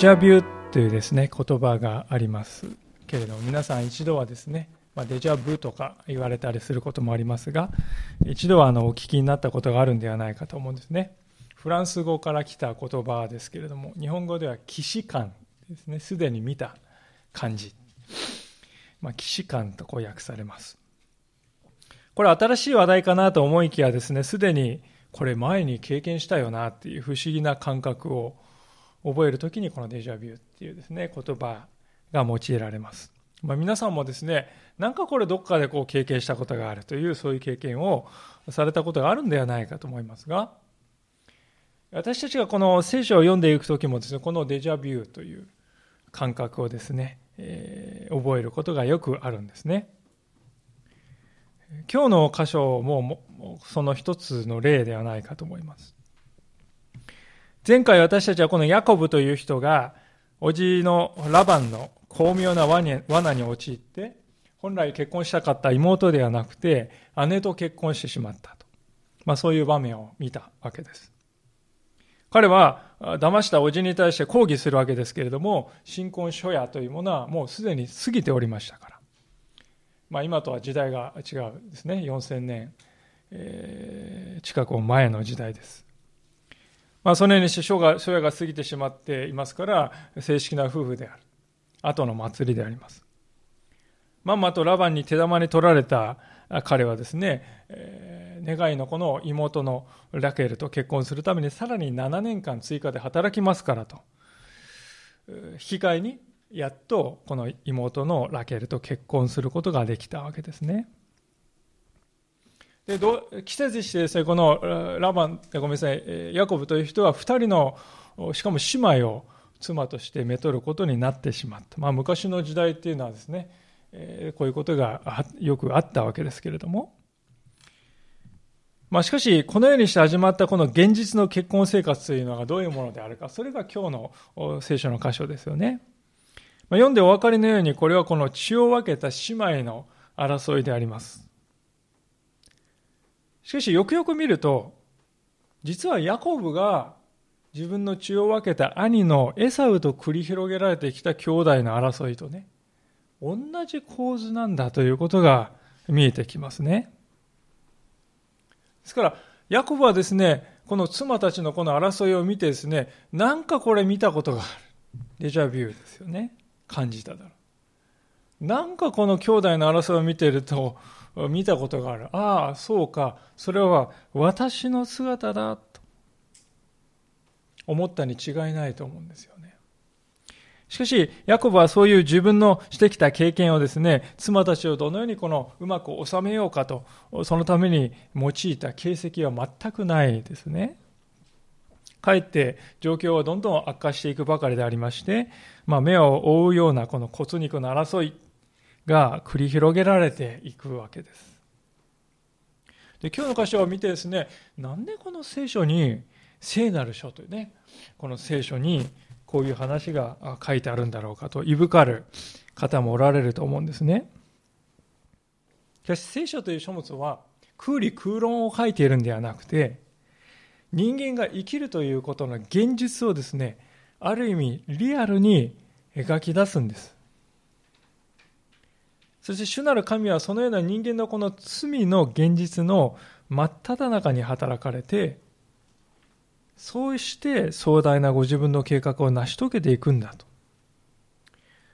ジャビューというですね言葉がありますけれども皆さん一度はですね、まあ、デジャブとか言われたりすることもありますが一度はあのお聞きになったことがあるんではないかと思うんですね。フランス語から来た言葉ですけれども日本語では既視感ですね。すでに見た感じ、まあ、既視感とこう訳されます。これ新しい話題かなと思いきやですねすでにこれ前に経験したよなっていう不思議な感覚を覚えるときにこのデジャビューっていうですね、言葉が用いられます。まあ、皆さんもですね、なんかこれどっかでこう経験したことがあるというそういう経験をされたことがあるんではないかと思いますが、私たちがこの聖書を読んでいくときもですね、このデジャビューという感覚をですね、えー、覚えることがよくあるんですね。今日の箇所もその一つの例ではないかと思います。前回私たちはこのヤコブという人が、おじのラバンの巧妙な罠に陥って、本来結婚したかった妹ではなくて、姉と結婚してしまったと。まあそういう場面を見たわけです。彼は騙したおじに対して抗議するわけですけれども、新婚初夜というものはもうすでに過ぎておりましたから。まあ今とは時代が違うですね。4000年、えー、近く前の時代です。まあ、そのようにして生涯が過ぎてしまっていますから、正式な夫婦である。後の祭りであります。まんまとラバンに手玉に取られた彼はですね、えー、願いの子の妹のラケルと結婚するためにさらに7年間追加で働きますからと。引き換えに、やっとこの妹のラケルと結婚することができたわけですね。で季節してですね、このラバン、ごめんなさい、ヤコブという人は2人の、しかも姉妹を妻としてめとることになってしまった。まあ、昔の時代っていうのはですね、えこういうことがよくあったわけですけれども、まあ、しかし、このようにして始まったこの現実の結婚生活というのがどういうものであるか、それが今日の聖書の箇所ですよね。まあ、読んでお分かりのように、これはこの血を分けた姉妹の争いであります。しかしよくよく見ると、実はヤコブが自分の血を分けた兄のエサウと繰り広げられてきた兄弟の争いとね、同じ構図なんだということが見えてきますね。ですから、ヤコブはですね、この妻たちのこの争いを見てですね、なんかこれ見たことがある。デジャビューですよね。感じただろう。なんかこの兄弟の争いを見てると、見たことがある。ああ、そうか。それは私の姿だと思ったに違いないと思うんですよね。しかし、ヤコブはそういう自分のしてきた経験をですね、妻たちをどのようにこのうまく収めようかと、そのために用いた形跡は全くないですね。かえって状況はどんどん悪化していくばかりでありまして、まあ、目を覆うようなこの骨肉の争いが繰り広げられていくわけです。で今日の箇所を見てですね、なんでこの聖書に聖なる書というね、この聖書にこういう話が書いてあるんだろうかと、いぶかる方もおられると思うんですね。しかし聖書という書物は空理空論を書いているんではなくて、人間が生きるということの現実をですね、ある意味リアルに描き出すんです。そして主なる神はそのような人間のこの罪の現実の真っ只中に働かれて、そうして壮大なご自分の計画を成し遂げていくんだ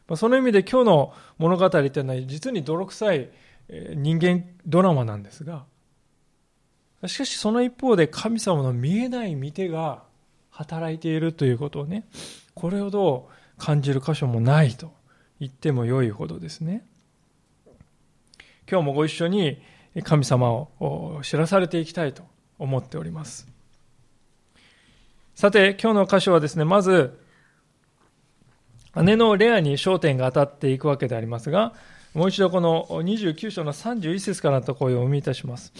と。その意味で今日の物語というのは実に泥臭い人間ドラマなんですが、しかしその一方で神様の見えない見てが働いているということをね、これほど感じる箇所もないと言ってもよいほどですね。今日もご一緒に神様を知らされていきたいと思っております。さて、今日の箇所はですね、まず、姉のレアに焦点が当たっていくわけでありますが、もう一度この29章の31節からのところを読みいたします。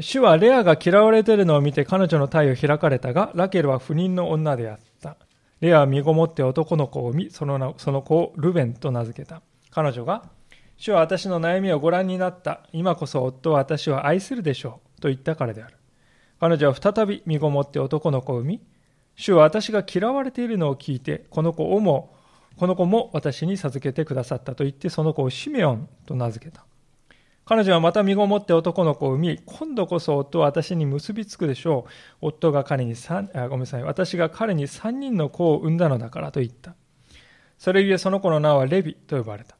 主はレアが嫌われているのを見て彼女の体を開かれたが、ラケルは不妊の女であった。レアは身ごもって男の子を産み、そのその子をルベンと名付けた。彼女が、主は私の悩みをご覧になった。今こそ夫は私を愛するでしょう。と言ったからである。彼女は再び身ごもって男の子を産み、主は私が嫌われているのを聞いて、この子をも、この子も私に授けてくださったと言って、その子をシメオンと名付けた。彼女はまた身ごもって男の子を産み、今度こそ夫は私に結びつくでしょう。夫が彼に三、あごめんなさい、私が彼に三人の子を産んだのだからと言った。それゆえその子の名はレビと呼ばれた。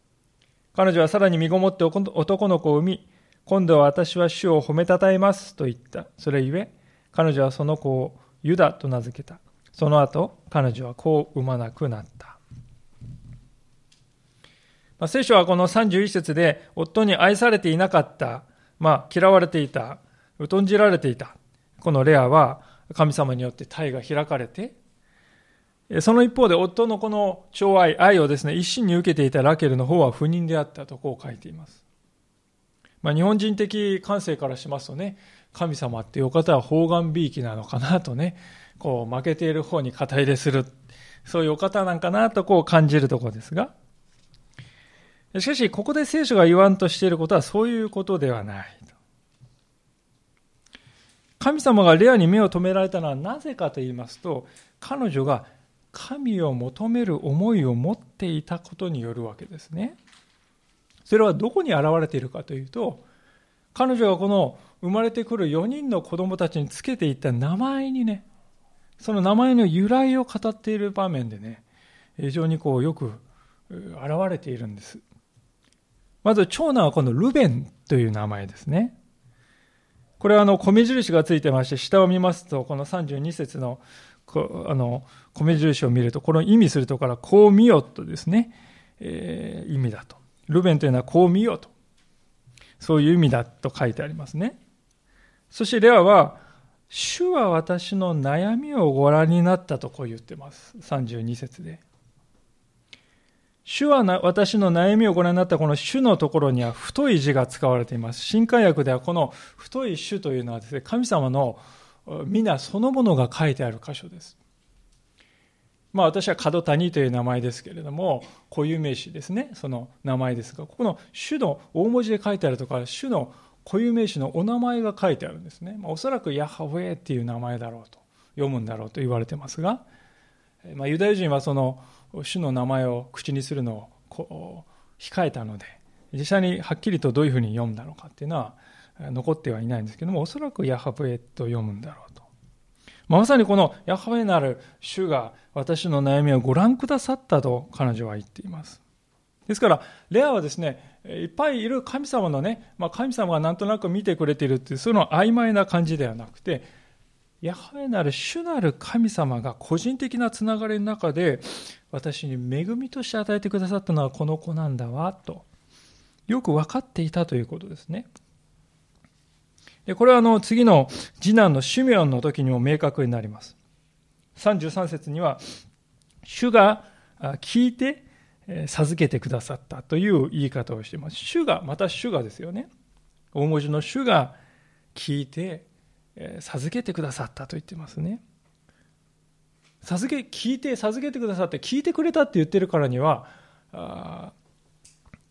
彼女はさらに身ごもって男の子を産み、今度は私は主を褒めたたえますと言った。それゆえ、彼女はその子をユダと名付けた。その後、彼女は子を産まなくなった。まあ、聖書はこの31節で夫に愛されていなかった、まあ、嫌われていた、疎んじられていた、このレアは神様によって体が開かれて、その一方で夫のこの寵愛、愛をですね、一心に受けていたラケルの方は不妊であったとこう書いています。まあ、日本人的感性からしますとね、神様っていうお方は方眼美意気なのかなとね、こう負けている方に肩入れする、そういうお方なんかなとこう感じるところですが、しかし、ここで聖書が言わんとしていることはそういうことではない。神様がレアに目を留められたのはなぜかと言いますと、彼女が神を求める思いを持っていたことによるわけですね。それはどこに現れているかというと、彼女がこの生まれてくる4人の子供たちにつけていった名前にね、その名前の由来を語っている場面でね、非常にこうよく現れているんです。まず長男はこのルベンという名前ですね。これはあの米印がついてまして、下を見ますと、この32節のあの米印を見ると、この意味するところから、こう見よとですね、えー、意味だと。ルベンというのはこう見よと。そういう意味だと書いてありますね。そしてレアは、主は私の悩みをご覧になったとこう言ってます。32節で。主は私の悩みをご覧になったこの主のところには太い字が使われています。新海訳ではこの太い主というのはですね、神様の皆そのものが書いてある箇所です。まあ私は角谷という名前ですけれども、固有名詞ですね、その名前ですが、ここの主の大文字で書いてあるとか、主の固有名詞のお名前が書いてあるんですね。まあ、おそらくヤハウェっていう名前だろうと、読むんだろうと言われてますが、まあ、ユダヤ人はその主の名前を口にするのを控えたので実際にはっきりとどういうふうに読んだのかっていうのは残ってはいないんですけどもおそらくヤハブエと読むんだろう、まさにこのヤハブエなる主が私の悩みをご覧くださったと彼女は言っていますですからレアはですねいっぱいいる神様のね、まあ、神様がなんとなく見てくれているっていうその曖昧な感じではなくてヤハエなる主なる神様が個人的なつながりの中で私に恵みとして与えてくださったのはこの子なんだわとよく分かっていたということですね。でこれはあの次の次男のシュメオンの時にも明確になります。33節には主が聞いて授けてくださったという言い方をしています。主が、また主がですよね。大文字の主が聞いて授けてくださったと言ってますね。授け、聞いて、授けてくださって、聞いてくれたって言ってるからには、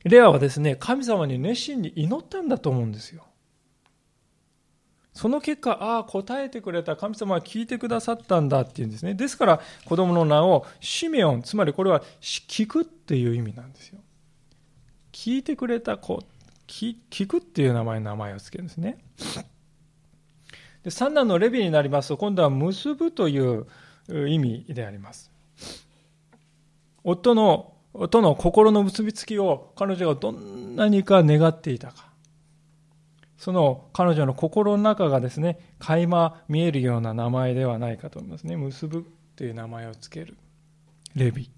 レアはですね、神様に熱心に祈ったんだと思うんですよ。その結果、ああ、答えてくれた、神様は聞いてくださったんだっていうんですね。ですから、子供の名をシメオン、つまりこれは聞くっていう意味なんですよ。聞いてくれた子、聞くっていう名前名前を付けるんですね。で三男のレビになりますと、今度は結ぶという意味であります。夫の、との心の結びつきを彼女がどんなにか願っていたか。その彼女の心の中がですね、垣間見えるような名前ではないかと思いますね。結ぶという名前をつける。レビ。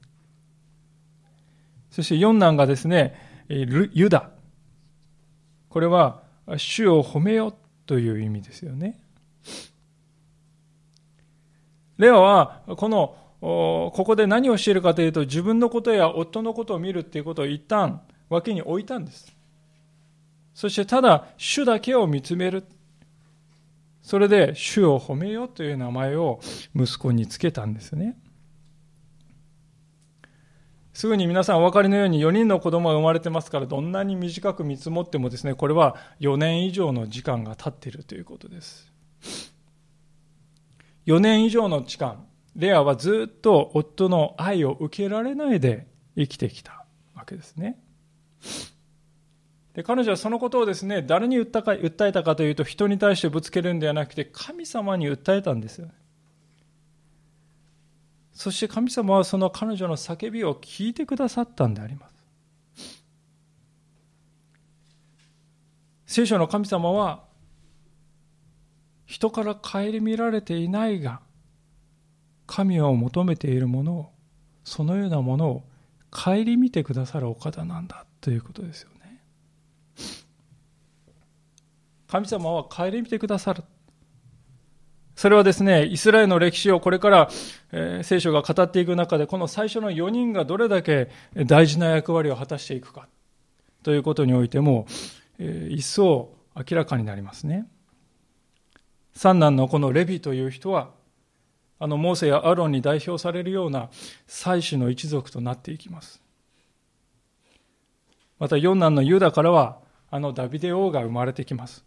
そして四男がですね、ユダ。これは、主を褒めよという意味ですよね。レアは、この、ここで何をしているかというと、自分のことや夫のことを見るっていうことを一旦脇に置いたんです。そしてただ、主だけを見つめる。それで、主を褒めようという名前を息子につけたんですね。すぐに皆さんお分かりのように4人の子供が生まれてますから、どんなに短く見積もってもですね、これは4年以上の時間が経っているということです。4年以上の期間、レアはずっと夫の愛を受けられないで生きてきたわけですね。で彼女はそのことをですね、誰に訴えたかというと、人に対してぶつけるんではなくて、神様に訴えたんですよ。そして神様はその彼女の叫びを聞いてくださったんであります。聖書の神様は、人から顧みられていないが、神を求めているものを、そのようなものを顧みてくださるお方なんだということですよね。神様は顧みてくださる。それはですね、イスラエルの歴史をこれから、えー、聖書が語っていく中で、この最初の4人がどれだけ大事な役割を果たしていくかということにおいても、えー、一層明らかになりますね。三男のこのレビという人は、あのモーセやアロンに代表されるような祭司の一族となっていきます。また四男のユダからはあのダビデ王が生まれてきます。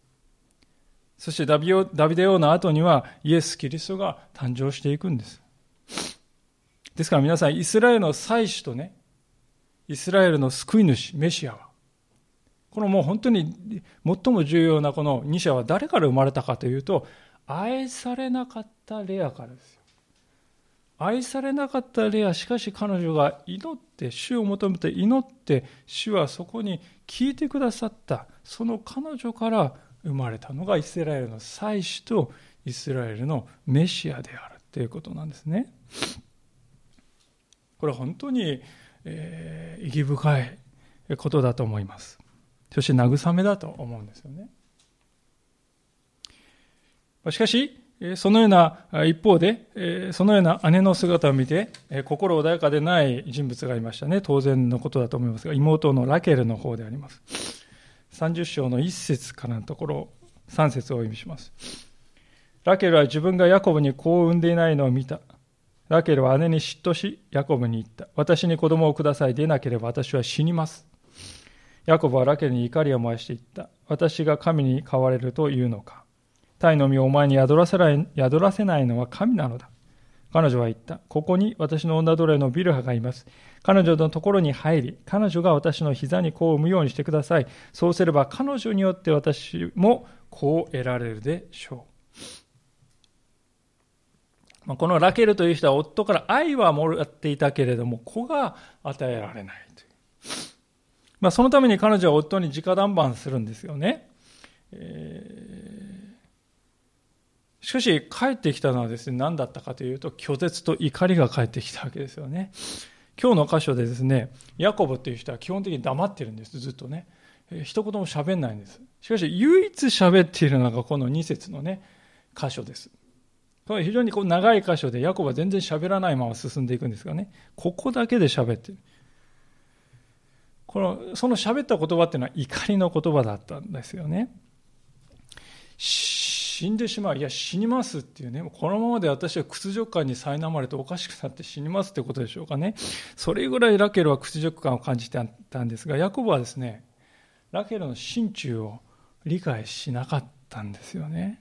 そしてダビダビデ王の後にはイエス・キリストが誕生していくんです。ですから皆さん、イスラエルの祭司とね、イスラエルの救い主、メシアは、このもう本当に最も重要なこの2者は誰から生まれたかというと、愛されなかったレアからですよ。愛されなかったレアしかし彼女が祈って主を求めて祈って主はそこに聞いてくださったその彼女から生まれたのがイスラエルの祭司とイスラエルのメシアであるということなんですね。これは本当に、えー、意義深いことだと思います。そして慰めだと思うんですよね。しかし、そのような一方で、そのような姉の姿を見て、心穏やかでない人物がいましたね。当然のことだと思いますが、妹のラケルの方であります。30章の1節からのところ、3節をお読みします。ラケルは自分がヤコブに子を産んでいないのを見た。ラケルは姉に嫉妬し、ヤコブに言った。私に子供をください。出なければ私は死にます。ヤコブはラケルに怒りを燃やしていった。私が神に変われるというのか。鯛の実をお前に宿らせない宿らせないのは神なのだ。彼女は言った。ここに私の女奴隷のビルハがいます。彼女のところに入り、彼女が私の膝にこう産むようにしてください。そうすれば彼女によって私もこう得られるでしょう。このラケルという人は夫から愛はもらっていたけれども、子が与えられないという。まあ、そのために彼女は夫に直談判するんですよね。しかし、帰ってきたのはですね、何だったかというと、拒絶と怒りが帰ってきたわけですよね。今日の箇所でですね、ヤコブという人は基本的に黙ってるんです、ずっとね。一言も喋んないんです。しかし、唯一喋っているのがこの2節のね、箇所です。これ非常にこう長い箇所で、ヤコブは全然喋らないまま進んでいくんですがね、ここだけで喋ってる。この、その喋った言葉っていうのは怒りの言葉だったんですよね。死んでしまう。いや、死にますっていうね。このままで私は屈辱感に苛まれておかしくなって死にますってことでしょうかね。それぐらいラケルは屈辱感を感じてたんですが、ヤコブはですね、ラケルの心中を理解しなかったんですよね。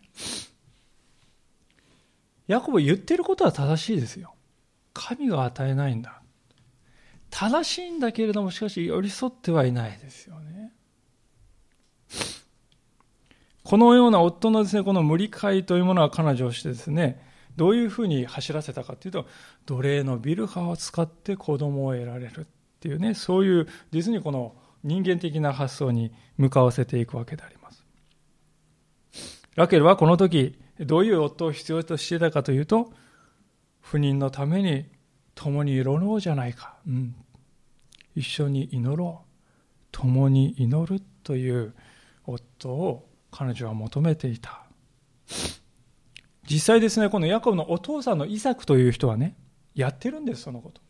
ヤコブ言ってることは正しいですよ。神が与えないんだ。正しいんだけれども、しかし寄り添ってはいないですよね。このような夫のですね、この無理解というものは彼女をしてですね、どういうふうに走らせたかというと、奴隷のビルハを使って子供を得られるっていうね、そういう実にこの人間的な発想に向かわせていくわけであります。ラケルはこの時、どういう夫を必要としていたかというと、不妊のために共に祈ろうじゃないか。うん。一緒に祈ろう。共に祈るという夫を彼女は求めていた。実際ですね、このヤコブのお父さんのイサクという人はね、やってるんです、そのこと。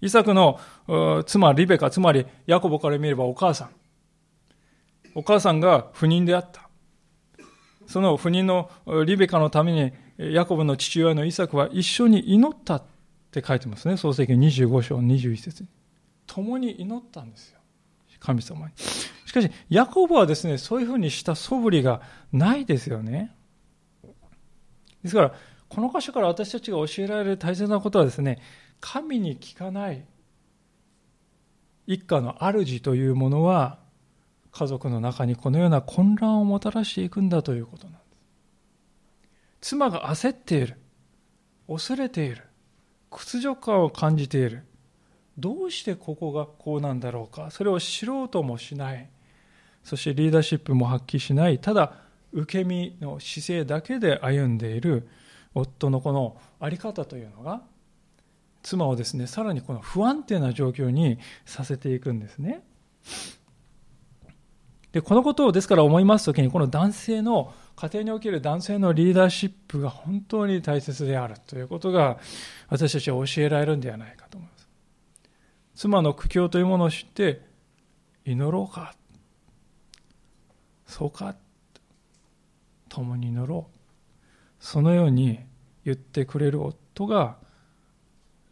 イサクの妻リベカ、つまりヤコブから見ればお母さん。お母さんが不妊であった。その不妊のリベカのためにヤコブの父親のイサクは一緒に祈ったって書いてますね。創世記25章21節に。共に祈ったんですよ。神様に。しかし、ヤコブはですね、そういうふうにした素振りがないですよね。ですから、この箇所から私たちが教えられる大切なことはですね、神に聞かない一家の主というものは、家族の中にこのような混乱をもたらしていくんだということなんです。妻が焦っている。恐れている。屈辱感を感じている。どうしてここがこうなんだろうか。それを知ろうともしない。そしてリーダーシップも発揮しない。ただ、受け身の姿勢だけで歩んでいる夫のこの在り方というのが、妻をですね、さらにこの不安定な状況にさせていくんですね。で、このことをですから思いますときに、この男性の、家庭における男性のリーダーシップが本当に大切であるということが、私たちは教えられるんではないかと思います。妻の苦境というものを知って、祈ろうか。そうか。共に祈ろう。そのように言ってくれる夫が、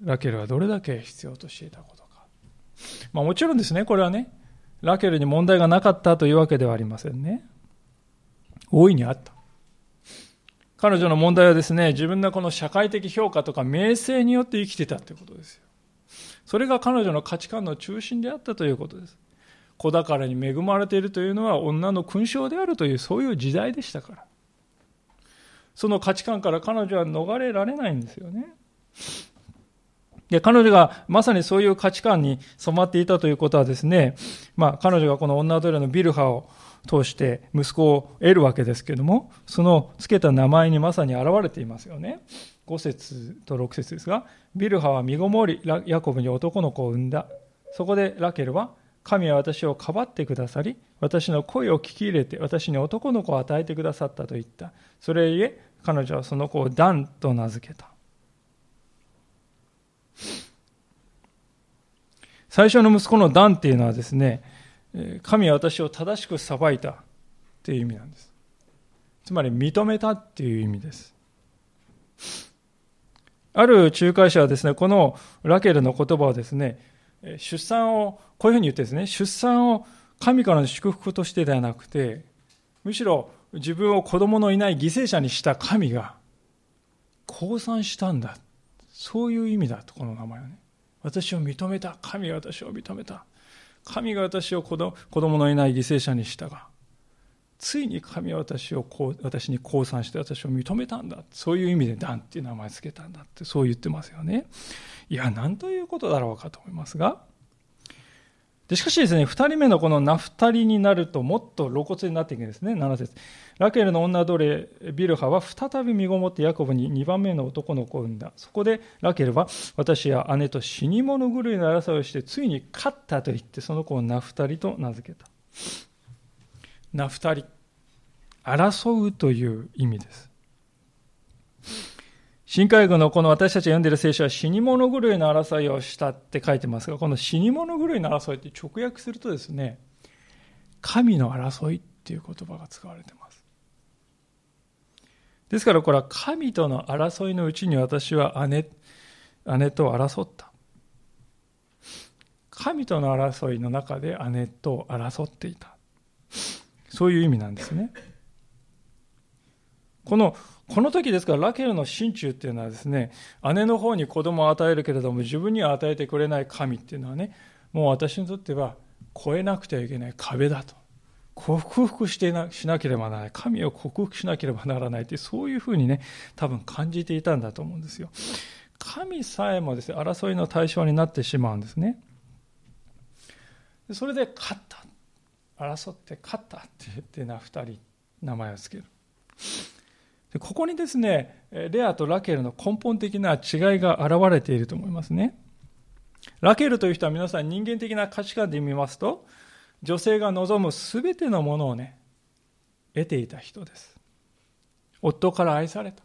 ラケルはどれだけ必要としていたことか。まあもちろんですね、これはね、ラケルに問題がなかったというわけではありませんね。大いにあった。彼女の問題はですね、自分のこの社会的評価とか名声によって生きてたということですよ。それが彼女の価値観の中心であったということです。子宝に恵まれているというのは女の勲章であるというそういう時代でしたから。その価値観から彼女は逃れられないんですよね。で、彼女がまさにそういう価値観に染まっていたということはですね、まあ彼女がこの女奴隷のビルハを通して息子を得るわけですけれども、その付けた名前にまさに現れていますよね。5節と6節ですが、ビルハは身ごもり、ヤコブに男の子を産んだ。そこでラケルは、神は私をかばってくださり、私の声を聞き入れて、私に男の子を与えてくださったと言った。それゆえ、彼女はその子をダンと名付けた。最初の息子のダンっていうのはですね、神は私を正しく裁いたっていう意味なんです。つまり認めたっていう意味です。ある仲介者はですね、このラケルの言葉をですね、出産を、こういうふうに言ってですね、出産を神からの祝福としてではなくて、むしろ自分を子供のいない犠牲者にした神が、降参したんだ。そういう意味だと、この名前はね。私を認めた。神は私を認めた。神が私を子供のいない犠牲者にしたが、ついに神は私を私に降参して私を認めたんだ。そういう意味でダンっていう名前つけたんだってそう言ってますよね。いや、なんということだろうかと思いますが。でしかしですね、二人目のこのナフタリになるともっと露骨になっていくんですね、7節ラケルの女奴隷ビルハは再び身ごもってヤコブに2番目の男の子を産んだ。そこでラケルは私や姉と死に物狂いの争いをしてついに勝ったと言ってその子をナフタリと名付けた。ナフタリ。争うという意味です。新海軍のこの私たちが読んでいる聖書は死に物狂いの争いをしたって書いてますが、この死に物狂いの争いって直訳するとですね、神の争いっていう言葉が使われてます。ですからこれは神との争いのうちに私は姉、姉と争った。神との争いの中で姉と争っていた。そういう意味なんですね。このこの時ですからラケルの心中っていうのはですね姉の方に子供を与えるけれども自分には与えてくれない神っていうのはねもう私にとっては超えなくてはいけない壁だと。克服してなしなければならない。神を克服しなければならないってそういうふうにね多分感じていたんだと思うんですよ。神さえもですね争いの対象になってしまうんですね。それで勝った。争って勝ったって言ってな2人名前を付ける。ここにですね、レアとラケルの根本的な違いが現れていると思いますね。ラケルという人は皆さん人間的な価値観で見ますと、女性が望む全てのものをね、得ていた人です。夫から愛された。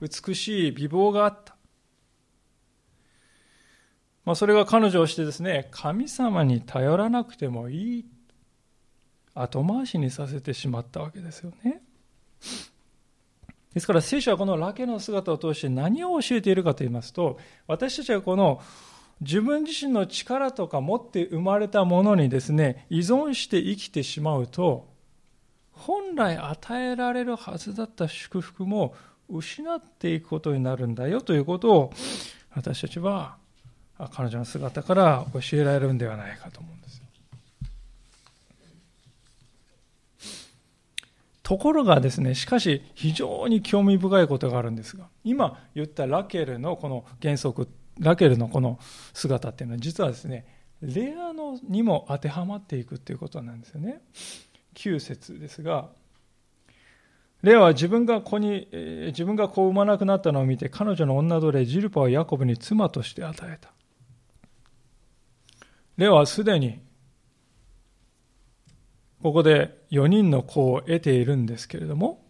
美しい美貌があった。まあ、それが彼女をしてですね、神様に頼らなくてもいい。後回しにさせてしまったわけですよね。ですから聖書はこのラケの姿を通して何を教えているかと言いますと、私たちはこの自分自身の力とか持って生まれたものにですね、依存して生きてしまうと、本来与えられるはずだった祝福も失っていくことになるんだよということを私たちは彼女の姿から教えられるんではないかと思うんですよ。ところがですね、しかし非常に興味深いことがあるんですが、今言ったラケルのこの原則、ラケルのこの姿っていうのは実はですね、レアのにも当てはまっていくっていうことなんですよね。9節ですが、レアは自分が子に、自分が子を産まなくなったのを見て、彼女の女奴隷ジルパをヤコブに妻として与えた。レアはすでに、ここで4人の子を得ているんですけれども、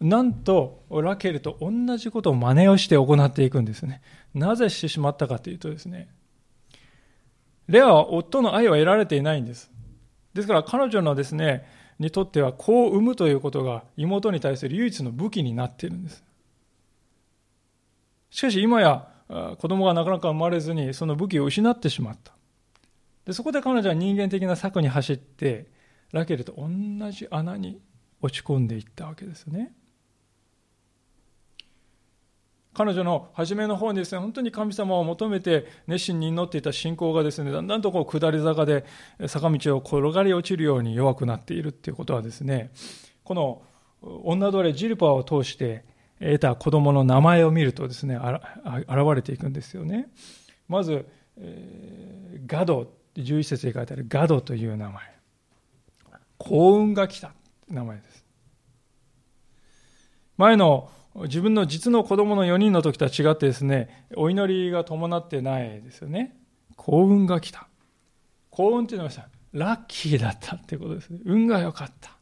なんと、ラケルと同じことを真似をして行っていくんですね。なぜしてしまったかというとですね、レアは夫の愛を得られていないんです。ですから彼女のですね、にとっては子を産むということが妹に対する唯一の武器になっているんです。しかし今や子供がなかなか生まれずにその武器を失ってしまった。でそこで彼女は人間的な策に走ってラケルと同じ穴に落ち込んでいったわけですね。彼女の初めの方にですね、本当に神様を求めて熱心に祈っていた信仰がですね、だんだんとこう下り坂で坂道を転がり落ちるように弱くなっているっていうことはですね、この女奴隷ジルパを通して得た子供の名前を見るとですね、現れていくんですよね。まず、えー、ガド、11節に書いてあるガドという名前。幸運が来た名前です。前の自分の実の子供の4人の時とは違ってですね、お祈りが伴ってないですよね。幸運が来た。幸運っていうのはラッキーだったってことですね。運が良かった。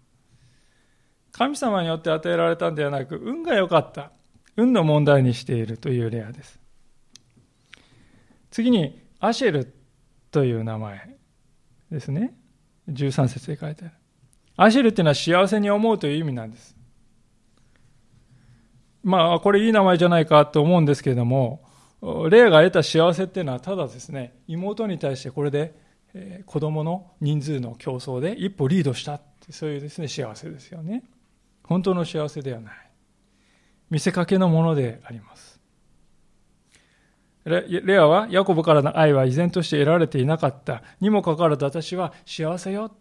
神様によって与えられたんではなく、運が良かった。運の問題にしているというレアです。次に、アシェルという名前ですね。13節で書いてある。アシェルっていうのは幸せに思うという意味なんです。まあ、これいい名前じゃないかと思うんですけれども、レアが得た幸せっていうのはただですね、妹に対してこれで、子供の人数の競争で一歩リードしたってそういうですね、幸せですよね。本当の幸せではない。見せかけのものであります。レアはヤコブからの愛は依然として得られていなかった。にもかかわらず私は幸せよ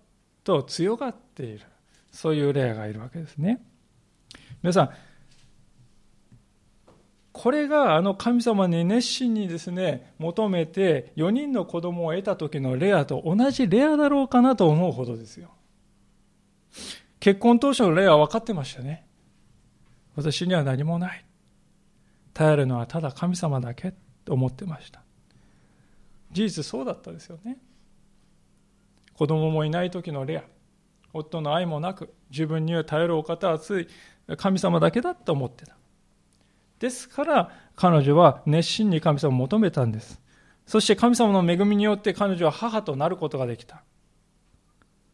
と強がっている。そういうレアがいるわけですね。皆さん、これがあの神様に熱心にですね、求めて4人の子供を得た時のレアと同じレアだろうかなと思うほどですよ。結婚当初のレアは分かってましたね。私には何もない。頼るのはただ神様だけと思ってました。事実そうだったですよね。子供もいない時のレア。夫の愛もなく、自分には頼るお方はつい神様だけだと思ってた。ですから彼女は熱心に神様を求めたんです。そして神様の恵みによって彼女は母となることができた。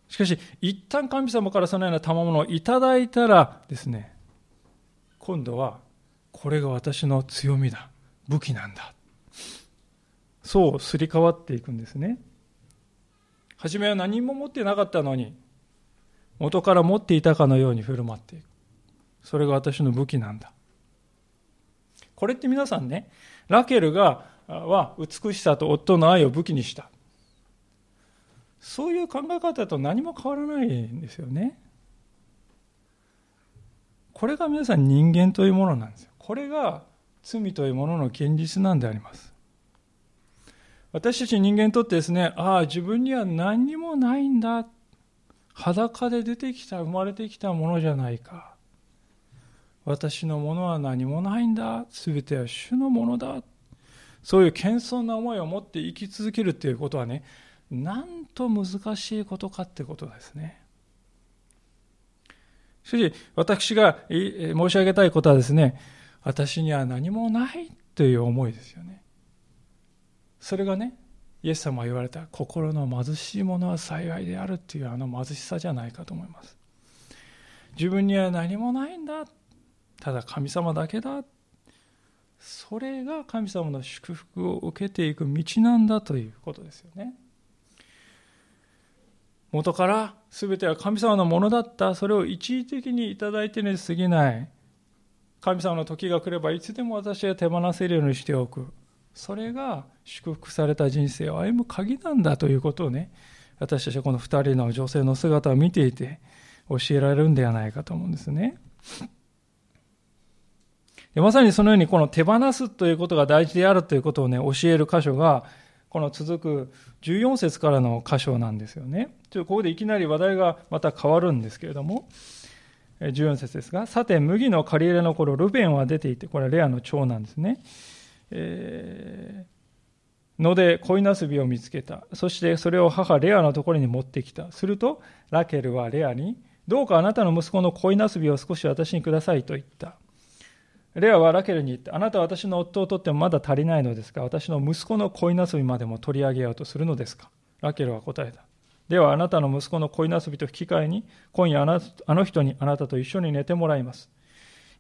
しかし、一旦神様からそのような賜物をいただいたらですね、今度は、これが私の強みだ。武器なんだ。そうすり替わっていくんですね。初めは何も持ってなかったのに、元から持っていたかのように振る舞っていく。それが私の武器なんだ。これって皆さんね、ラケルが、は美しさと夫の愛を武器にした。そういう考え方と何も変わらないんですよね。これが皆さん人間というものなんですよ。これが罪というものの現実なんであります。私たち人間にとってですね、ああ、自分には何にもないんだ。裸で出てきた、生まれてきたものじゃないか。私のものは何もないんだ。すべては主のものだ。そういう謙遜な思いを持って生き続けるっていうことはね、なんと難しいことかってことですね。しかし、私が申し上げたいことはですね、私には何もないという思いですよね。それがね、イエス様が言われた心の貧しいものは幸いであるっていうあの貧しさじゃないかと思います。自分には何もないんだ。ただ神様だけだそれが神様の祝福を受けていく道なんだということですよね元から全ては神様のものだったそれを一時的にいただいてに過ぎない神様の時が来ればいつでも私が手放せるようにしておく。それが祝福された人生を歩む鍵なんだということをね、私たちはこの二人の女性の姿を見ていて教えられるんではないかと思うんですね。でまさにそのようにこの手放すということが大事であるということをね、教える箇所が、この続く14節からの箇所なんですよね。ちょっとここでいきなり話題がまた変わるんですけれども、14節ですが、さて、麦の借り入れの頃、ルベンは出ていて、これはレアの長男ですね。えー、ので、恋なすびを見つけた。そしてそれを母レアのところに持ってきた。すると、ラケルはレアに、どうかあなたの息子の恋なすびを少し私にくださいと言った。レアはラケルに言って、あなたは私の夫を取ってもまだ足りないのですが、私の息子の恋なすびまでも取り上げようとするのですか？ラケルは答えた。ではあなたの息子の恋なすびと引き換えに、今夜あの人にあなたと一緒に寝てもらいます。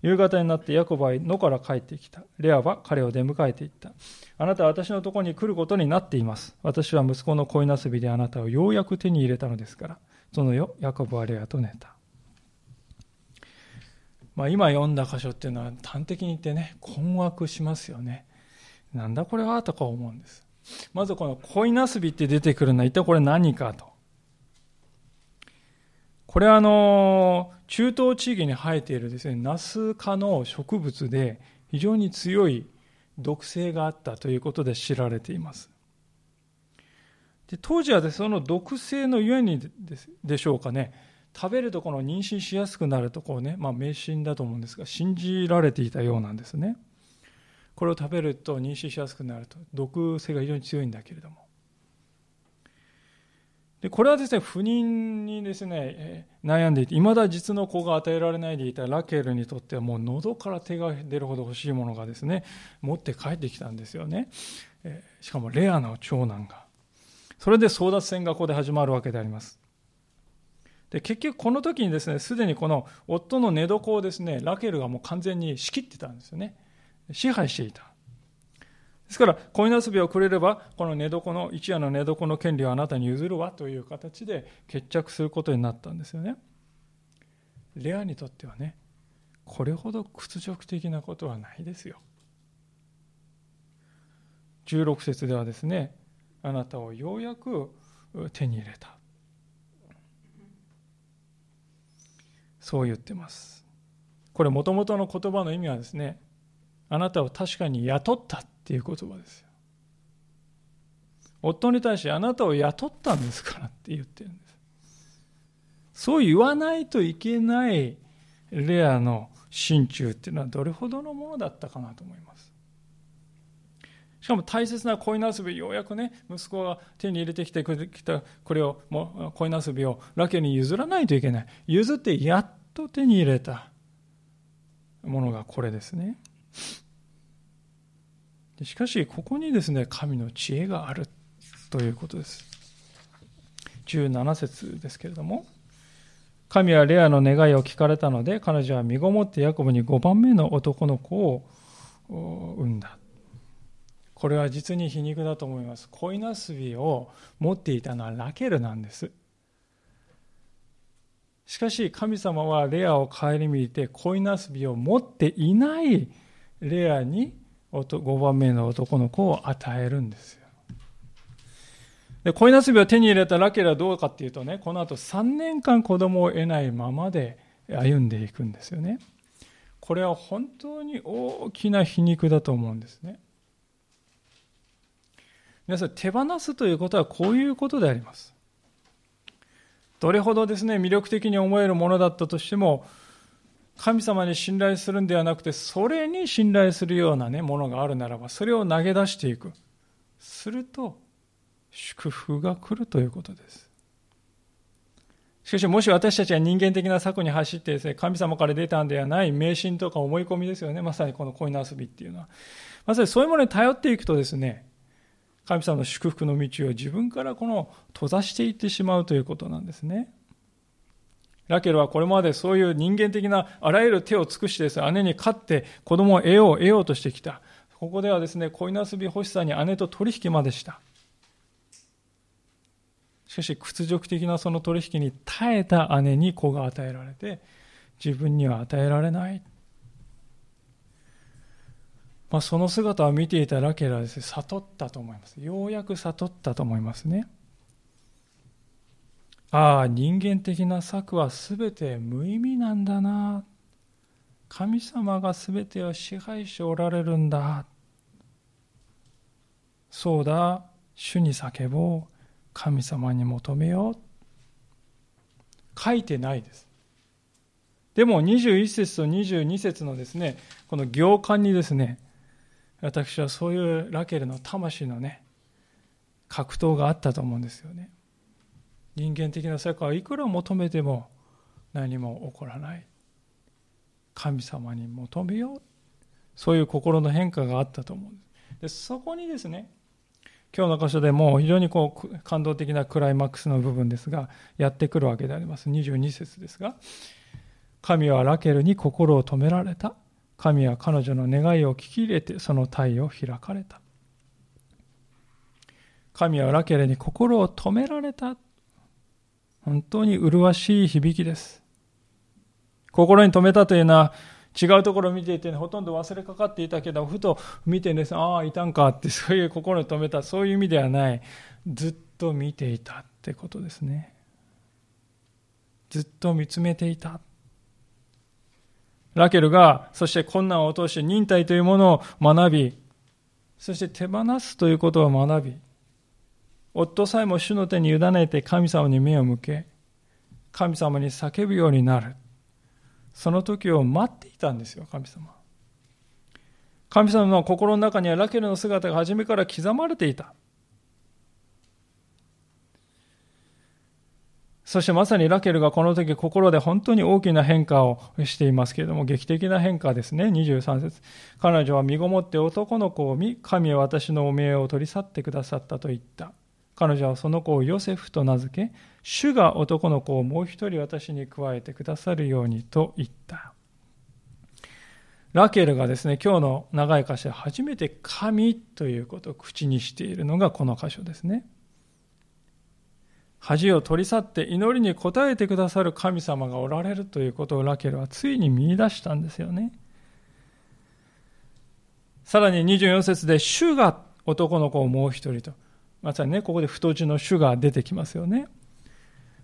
夕方になってヤコブは野から帰ってきた。レアは彼を出迎えていった。あなたは私のところに来ることになっています。私は息子の恋なすびであなたをようやく手に入れたのですから。その夜、ヤコブはレアと寝た。まあ、今読んだ箇所っていうのは端的に言ってね、困惑しますよね。なんだこれはとか思うんです。まずこの恋なすびって出てくるのは一体これ何かと。これはあの、中東地域に生えているですね、ナス科の植物で非常に強い毒性があったということで知られています。で当時はでその毒性のゆえにでしょうかね、食べるとこの妊娠しやすくなるとこうね、まあ、迷信だと思うんですが信じられていたようなんですね。これを食べると妊娠しやすくなると毒性が非常に強いんだけれども。でこれはですね不妊にですね、悩んでいていまだ実の子が与えられないでいたラケルにとってはもう喉から手が出るほど欲しいものがですね持って帰ってきたんですよね、しかもレアな長男が。それで争奪戦がここで始まるわけであります。で結局この時にですねすでにこの夫の寝床をですねラケルがもう完全に仕切ってたんですよね。支配していた。ですから恋なすびをくれればこの寝床の一夜の寝床の権利をあなたに譲るわという形で決着することになったんですよね。レアにとってはねこれほど屈辱的なことはないですよ。16節ではですねあなたをようやく手に入れた。そう言ってます。これもともとの言葉の意味はですね、あなたを確かに雇った。っていう言葉ですよ。夫に対してあなたを雇ったんですからって言ってるんです。そう言わないといけないレアの心中っていうのはどれほどのものだったかなと思います。しかも大切な恋なすび、ようやくね、息子が手に入れてきてきたこれを、も恋なすびをラケに譲らないといけない。譲ってやっと手に入れたものがこれですね。しかし、ここにですね、神の知恵があるということです。17節ですけれども、神はレアの願いを聞かれたので、彼女は身ごもってヤコブに5番目の男の子を産んだ。これは実に皮肉だと思います。恋なすびを持っていたのはラケルなんです。しかし神様はレアを顧みて恋なすびを持っていないレアに5番目の男の子を与えるんですよ。で恋なすびを手に入れたラケルはどうかっていうとね、この後3年間子供を得ないままで歩んでいくんですよね。これは本当に大きな皮肉だと思うんですね。皆さん、手放すということはこういうことであります。どれほどですね、魅力的に思えるものだったとしても、神様に信頼するんではなくて、それに信頼するようなね、ものがあるならば、それを投げ出していく。すると、祝福が来るということです。しかし、もし私たちは人間的な策に走ってですね、神様から出たんではない迷信とか思い込みですよね。まさにこの恋の遊びっていうのは。まさにそういうものに頼っていくとですね、神様の祝福の道を自分からこの閉ざしていってしまうということなんですね。ラケルはこれまでそういう人間的なあらゆる手を尽くしてですね、姉に勝って子供を得よう得ようとしてきた。ここではですね、恋なすび欲しさに姉と取引までした。しかし屈辱的なその取引に耐えた姉に子が与えられて、自分には与えられない。まあ、その姿を見ていたラケルはですね、悟ったと思います。ようやく悟ったと思いますね。ああ、人間的な策は全て無意味なんだな。神様が全てを支配しておられるんだ。そうだ、主に叫ぼう。神様に求めよう。書いてないです。でも21節と22節のですね、この行間にですね、私はそういうラケルの魂のね、格闘があったと思うんですよね。人間的な世界をいくら求めても何も起こらない。神様に求めよう。そういう心の変化があったと思うんです。でそこにですね、今日の箇所でも非常にこう感動的なクライマックスの部分ですが、やってくるわけであります。22節ですが、神はラケルに心を止められた。神は彼女の願いを聞き入れてその体を開かれた。神はラケルに心を止められた。本当に麗しい響きです。心に留めたというのは違うところを見ていて、ね、ほとんど忘れかかっていたけど、ふと見てね、ああ、いたんかって、そういう心に留めた、そういう意味ではない。ずっと見ていたってことですね。ずっと見つめていた。ラケルが、そして困難を通して忍耐というものを学び、そして手放すということを学び、夫さえも主の手に委ねて神様に目を向け、神様に叫ぶようになる。その時を待っていたんですよ、神様。神様の心の中にはラケルの姿が初めから刻まれていた。そしてまさにラケルがこの時心で本当に大きな変化をしていますけれども、劇的な変化ですね。23節彼女は身ごもって男の子を見、神は私のお命を取り去ってくださったと言った。彼女はその子をヨセフと名付け、主が男の子をもう一人私に加えてくださるようにと言った。ラケルがですね、今日の長い箇所で初めて神ということを口にしているのがこの箇所ですね。恥を取り去って祈りに応えてくださる神様がおられるということをラケルはついに見出したんですよね。さらに24節で主が男の子をもう一人と。まさにね、ここで太字の主が出てきますよね。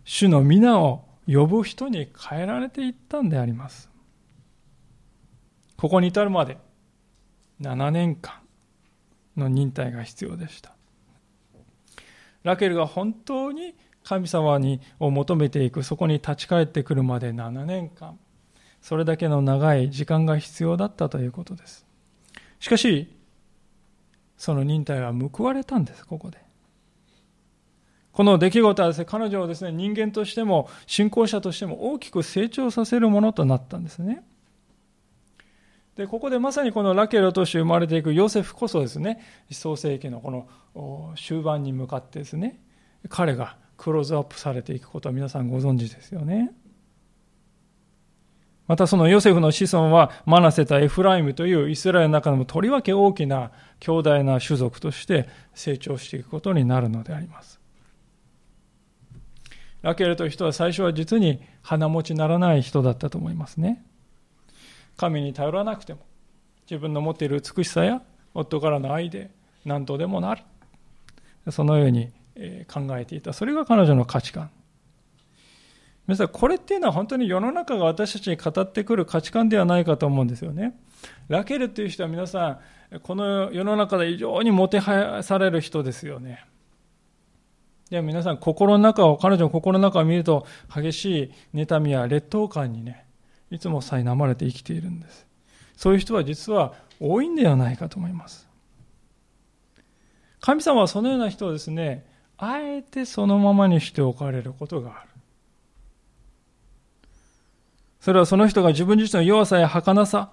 主の皆を呼ぶ人に変えられていったんであります。ここに至るまで7年間の忍耐が必要でした。ラケルが本当に神様にを求めていくそこに立ち返ってくるまで7年間それだけの長い時間が必要だったということですしかしその忍耐は報われたんですここでこの出来事はですね彼女をですね人間としても信仰者としても大きく成長させるものとなったんですねでここでまさにこのラケルを通して生まれていくヨセフこそですね創世紀のこの終盤に向かってですね彼がクローズアップされていくことは皆さんご存知ですよね。またそのヨセフの子孫はマナセとエフライムというイスラエルの中でもとりわけ大きな強大な種族として成長していくことになるのであります。ラケルという人は最初は実に鼻持ちならない人だったと思いますね。神に頼らなくても自分の持っている美しさや夫からの愛で何とでもなる。そのように考えていた。それが彼女の価値観。皆さん、これっていうのは本当に世の中が私たちに語ってくる価値観ではないかと思うんですよね。ラケルっていう人は皆さん、この世の中で非常にもてはやされる人ですよね。で皆さん、心の中を、彼女の心の中を見ると、激しい妬みや劣等感にね、いつも苛まれて生きているんです。そういう人は実は多いんではないかと思います。神様はそのような人をですね、あえてそのままにしておかれることがある。それはその人が自分自身の弱さや儚さ、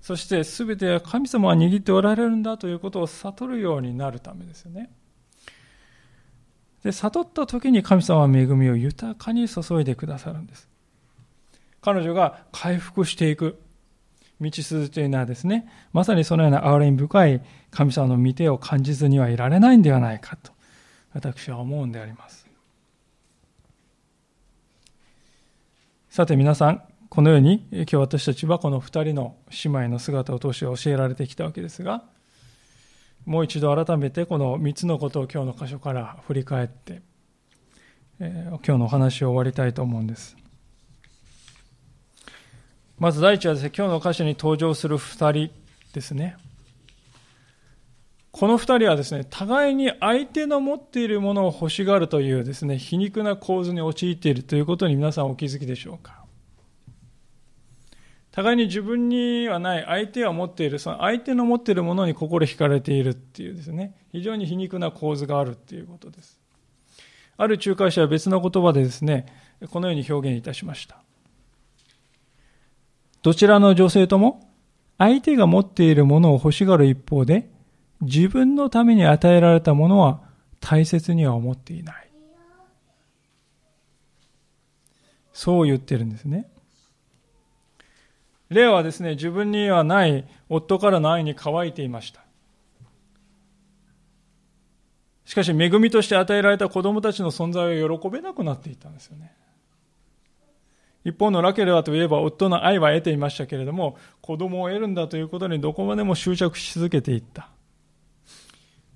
そして全ては神様は握っておられるんだということを悟るようになるためですよね。で、悟った時に神様は恵みを豊かに注いでくださるんです。彼女が回復していく道筋というのはですね、まさにそのような憐れみ深い神様の御手を感じずにはいられないんではないかと。私は思うんであります。さて皆さん、このように今日私たちはこの二人の姉妹の姿を通して教えられてきたわけですが、もう一度改めてこの3つのことを今日の箇所から振り返って、えー、今日のお話を終わりたいと思うんです。まず第一はですね、今日の歌詞に登場する2人ですね。この2人はですね、互いに相手の持っているものを欲しがるというですね、皮肉な構図に陥っているということに皆さんお気づきでしょうか。互いに自分にはない相手は持っている、その相手の持っているものに心惹かれているっていうですね、非常に皮肉な構図があるっていうことです。ある仲介者は別の言葉でですね、このように表現いたしました。どちらの女性とも相手が持っているものを欲しがる一方で、自分のために与えられたものは大切には思っていない。そう言ってるんですね。レアはですね、自分にはない夫からの愛に乾いていました。しかし、恵みとして与えられた子供たちの存在を喜べなくなっていたんですよね。一方のラケルはといえば夫の愛は得ていましたけれども、子供を得るんだということにどこまでも執着し続けていった。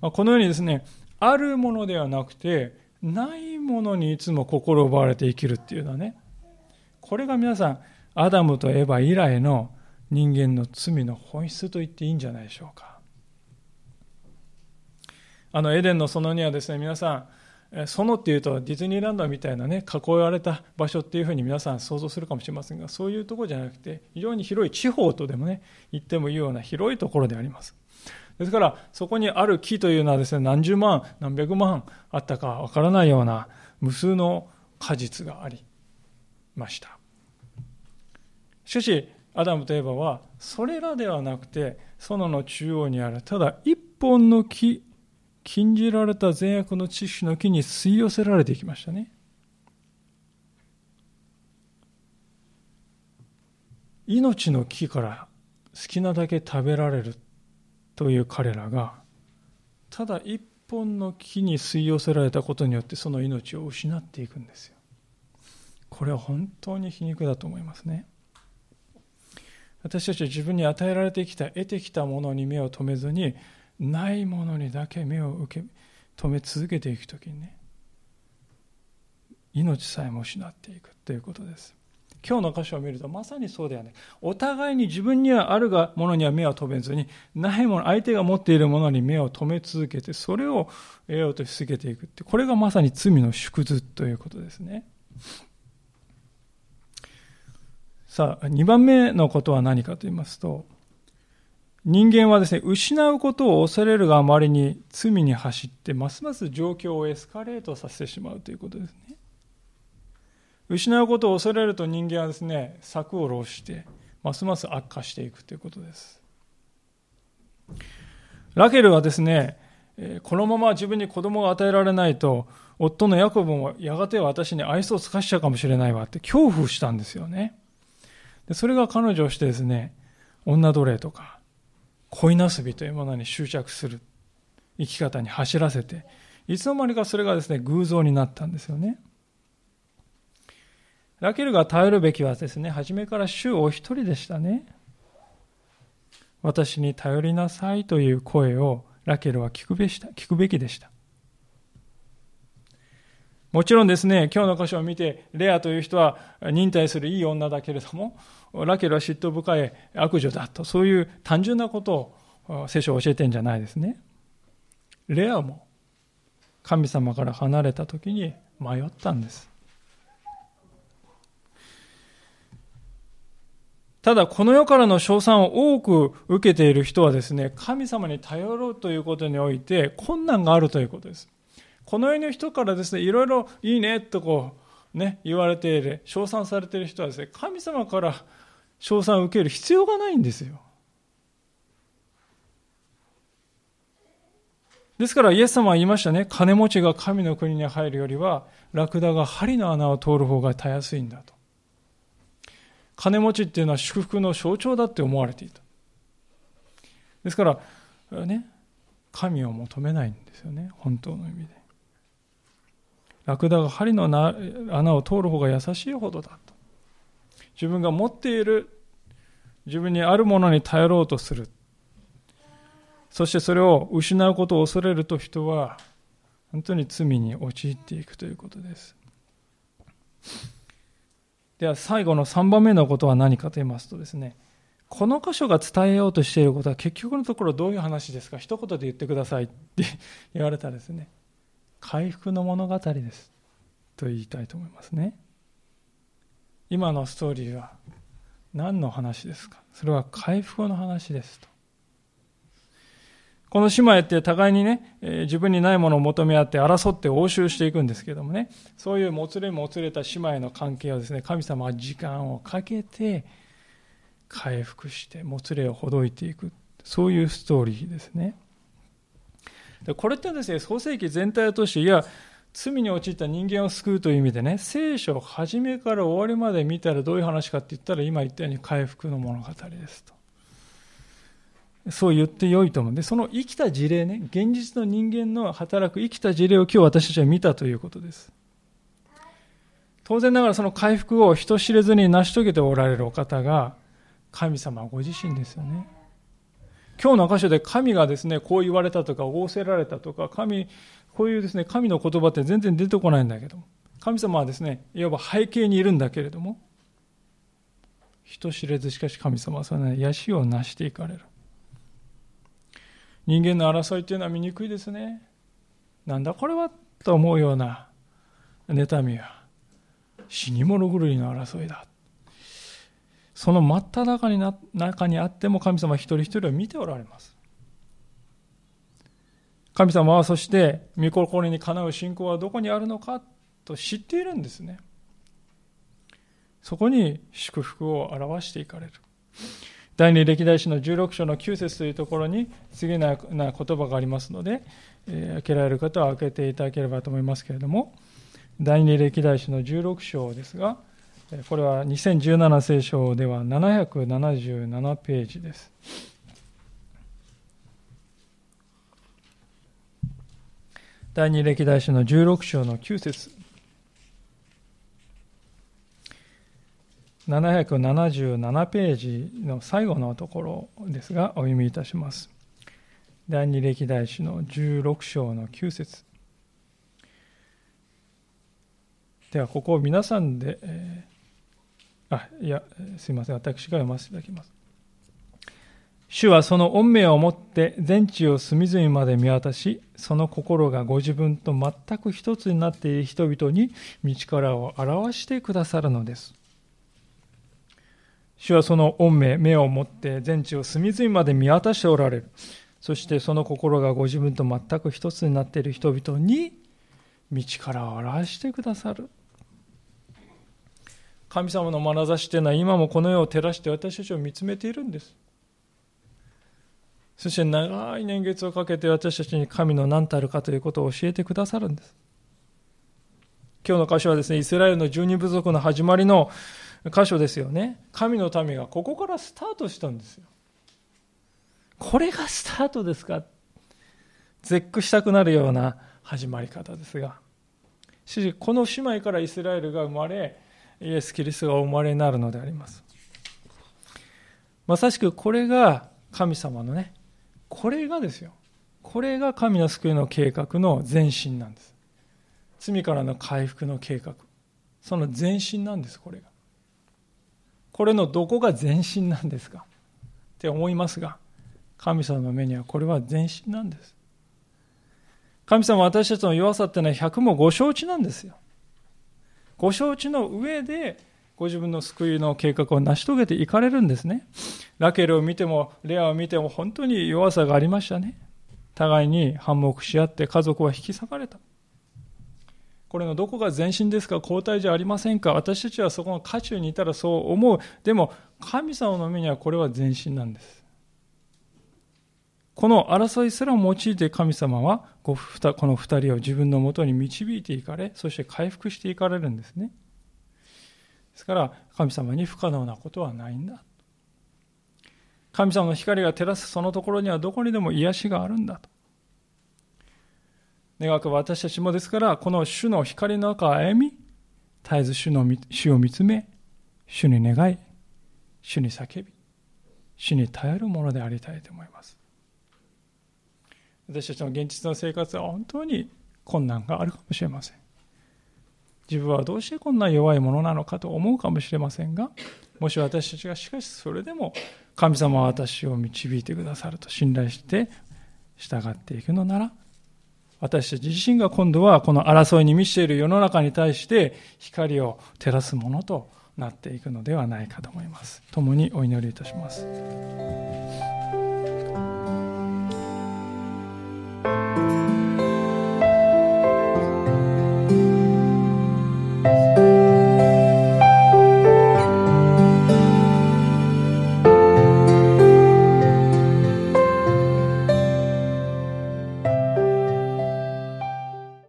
このようにですね、あるものではなくて、ないものにいつも心を奪われて生きるっていうのはね、これが皆さん、アダムとエヴァ以来の人間の罪の本質と言っていいんじゃないでしょうか。あのエデンの園にはですね、皆さん、園っていうとディズニーランドみたいなね、囲われた場所っていうふうに皆さん想像するかもしれませんが、そういうとこじゃなくて、非常に広い地方とでもね、言ってもいいような広いところであります。ですから、そこにある木というのはですね、何十万、何百万あったかわからないような無数の果実がありました。しかし、アダムとエバは、それらではなくて、園の中央にある、ただ一本の木、禁じられた善悪の知識の木に吸い寄せられていきましたね。命の木から好きなだけ食べられるという彼らが、ただ一本の木に吸い寄せられたことによってその命を失っていくんですよ。これは本当に皮肉だと思いますね。私たちは自分に与えられてきた得てきたものに目を留めずにないものにだけ目を受け止め続けていく時にね命さえも失っていくということです。今日の箇所を見るとまさにそうだよね。お互いに自分にはあるがものには目を留めずにないもの相手が持っているものに目を留め続けてそれを得ようとし続けていくってこれがまさに罪の縮図ということですね。さあ、2番目のことは何かと言いますと、人間はですね、失うことを恐れるがあまりに罪に走って、ますます状況をエスカレートさせてしまうということですね。失うことを恐れると人間はですね、策を浪して、ますます悪化していくということです。ラケルはですね、このまま自分に子供が与えられないと、夫のヤコブもやがて私に愛想を尽かしちゃうかもしれないわって恐怖したんですよね。それが彼女をしてですね、女奴隷とか、恋なすびというものに執着する生き方に走らせて、いつの間にかそれがですね、偶像になったんですよね。ラケルが頼るべきはですね、初めから主お一人でしたね。私に頼りなさいという声をラケルは聞くべした聞くべきでした。もちろんですね、今日の箇所を見て、レアという人は忍耐するいい女だけれども、ラケルは嫉妬深い悪女だと、そういう単純なことを聖書を教えてんじゃないですね。レアも神様から離れた時に迷ったんです。ただ、この世からの称賛を多く受けている人はですね、神様に頼ろうということにおいて困難があるということです。この世の人からですね、いろいろいいねとこう、ね、言われている、称賛されている人はですね、神様から称賛を受ける必要がないんですよ。ですからイエス様は言いましたね、金持ちが神の国に入るよりは、ラクダが針の穴を通る方がたやすいんだと。金持ちっていうのは祝福の象徴だって思われていた。ですから、ね、神を求めないんですよね、本当の意味で。ラクダが針の穴を通る方が優しいほどだと。自分が持っている自分にあるものに頼ろうとする。そしてそれを失うことを恐れると人は本当に罪に陥っていくということです。では最後の3番目のことは何かと言いますとですねこの箇所が伝えようとしていることは結局のところどういう話ですか？一言で言ってくださいって言われたらですね。回復の物語です。と言いたいと思いますね。今のストーリーは何の話ですか？それは回復の話ですと。この姉妹って互いにね、え、自分にないものを求め合って争って応酬していくんですけどもね、そういうもつれもつれた姉妹の関係をですね、神様は時間をかけて回復してもつれをほどいていく、そういうストーリーですね。でこれってですね、創世記全体を通して、いや、罪に陥った人間を救うという意味でね、聖書を初めから終わりまで見たらどういう話かって言ったら、今言ったように回復の物語ですと。そう言ってよいと思うんで、その生きた事例ね、現実の人間の働く生きた事例を今日私たちは見たということです。当然ながらその回復を人知れずに成し遂げておられるお方が、神様ご自身ですよね。今日の箇所で神がですね、こう言われたとか、仰せられたとか、神、こういうですね、神の言葉って全然出てこないんだけど、神様はですね、いわば背景にいるんだけれども、人知れずしかし神様はその癒しを成していかれる。人間の争いっていうのは醜いですね。なんだこれはと思うような妬みは死に物狂いの争いだ。その真っ只中にな中にあっても神様一人一人を見ておられます。神様はそして御心にかなう信仰はどこにあるのかと知っているんですね。そこに祝福を表していかれる。第二歴代史の16章の9節というところに次のような言葉がありますので、えー、開けられる方は開けていただければと思いますけれども、第二歴代史の16章ですが、これは2017聖書では777ページです。第二歴代史の16章の9節777ページの最後のところですが、お読みいたします。第二歴代史の16章の9節では、ここを皆さんで、えー、あ、いや、すいません、私が読ませていただきます。主はその恩命をもって全地を隅々まで見渡し、その心がご自分と全く一つになっている人々に道からを表してくださるのです。主はその恩命、目を持って全地を隅々まで見渡しておられる。そしてその心がご自分と全く一つになっている人々に道からを表してくださる。神様の眼差しというのは今もこの世を照らして私たちを見つめているんです。そして長い年月をかけて私たちに神の何たるかということを教えてくださるんです。今日の箇所はですね、イスラエルの十二部族の始まりの箇所ですよね。神の民がここからスタートしたんですよ。これがスタートですか絶句したくなるような始まり方ですが。しかし、この姉妹からイスラエルが生まれ、イエス・キリストがお生まれになるのであります。まさしくこれが神様のね、これがですよ。これが神の救いの計画の前進なんです。罪からの回復の計画。その前進なんです、これが。これのどこが前進なんですか？って思いますが、神様の目にはこれは前進なんです。神様私たちの弱さっていうのは百もご承知なんですよ。ご承知の上で、ご自分の救いの計画を成し遂げていかれるんですね。ラケルを見ても、レアを見ても本当に弱さがありましたね。互いに反目し合って家族は引き裂かれた。これのどこが前進ですか？交代じゃありませんか？私たちはそこの渦中にいたらそう思う。でも、神様の目にはこれは前進なんです。この争いすら用いて神様はこの二人を自分のもとに導いていかれ、そして回復していかれるんですね。ですから、神様に不可能なことはないんだ。神様の光が照らすそのところにはどこにでも癒しがあるんだと。願わく私たちもですから、この主の光の中を歩み、絶えず主の主を見つめ、主に願い、主に叫び、主に頼るものでありたいと思います。私たちの現実の生活は本当に困難があるかもしれません。自分はどうしてこんな弱いものなのかと思うかもしれませんが、もし私たちがしかしそれでも神様は私を導いてくださると信頼して従っていくのなら、私たち自身が今度はこの争いに満ちている世の中に対して光を照らすものとなっていくのではないかと思います。共にお祈りいたします。